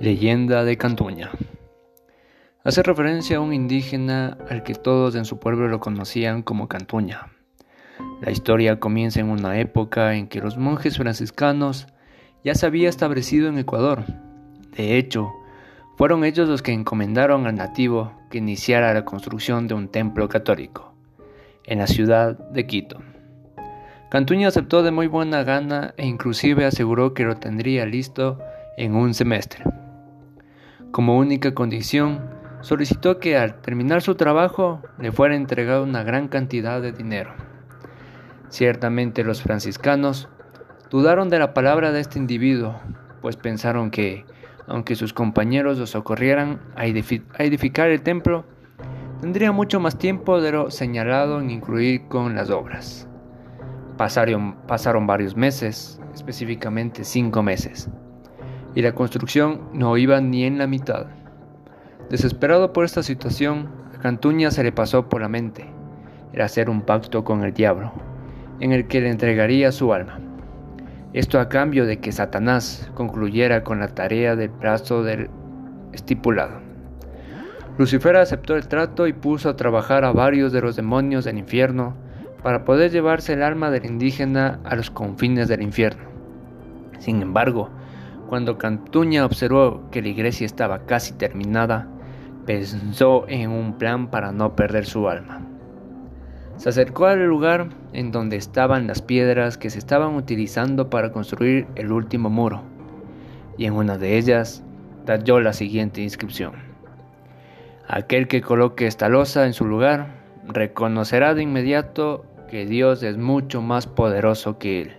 Leyenda de Cantuña. Hace referencia a un indígena al que todos en su pueblo lo conocían como Cantuña. La historia comienza en una época en que los monjes franciscanos ya se habían establecido en Ecuador. De hecho, fueron ellos los que encomendaron al nativo que iniciara la construcción de un templo católico en la ciudad de Quito. Cantuña aceptó de muy buena gana e inclusive aseguró que lo tendría listo en un semestre. Como única condición, solicitó que al terminar su trabajo le fuera entregada una gran cantidad de dinero. Ciertamente los franciscanos dudaron de la palabra de este individuo, pues pensaron que, aunque sus compañeros los socorrieran a, edificar el templo, tendría mucho más tiempo de lo señalado en incluir con las obras. Pasaron, pasaron varios meses, específicamente cinco meses y la construcción no iba ni en la mitad. Desesperado por esta situación, a Cantuña se le pasó por la mente el hacer un pacto con el diablo, en el que le entregaría su alma. Esto a cambio de que Satanás concluyera con la tarea del plazo del estipulado. Lucifer aceptó el trato y puso a trabajar a varios de los demonios del infierno para poder llevarse el alma del indígena a los confines del infierno. Sin embargo, cuando Cantuña observó que la iglesia estaba casi terminada, pensó en un plan para no perder su alma. Se acercó al lugar en donde estaban las piedras que se estaban utilizando para construir el último muro, y en una de ellas talló la siguiente inscripción. Aquel que coloque esta losa en su lugar reconocerá de inmediato que Dios es mucho más poderoso que él.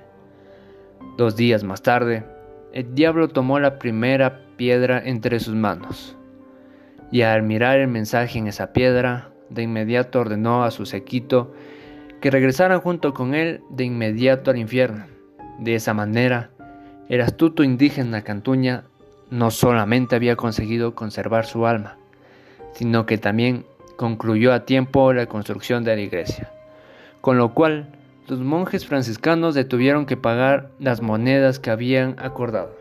Dos días más tarde, el diablo tomó la primera piedra entre sus manos, y al mirar el mensaje en esa piedra, de inmediato ordenó a su sequito que regresaran junto con él de inmediato al infierno. De esa manera, el astuto indígena Cantuña no solamente había conseguido conservar su alma, sino que también concluyó a tiempo la construcción de la iglesia, con lo cual los monjes franciscanos detuvieron que pagar las monedas que habían acordado.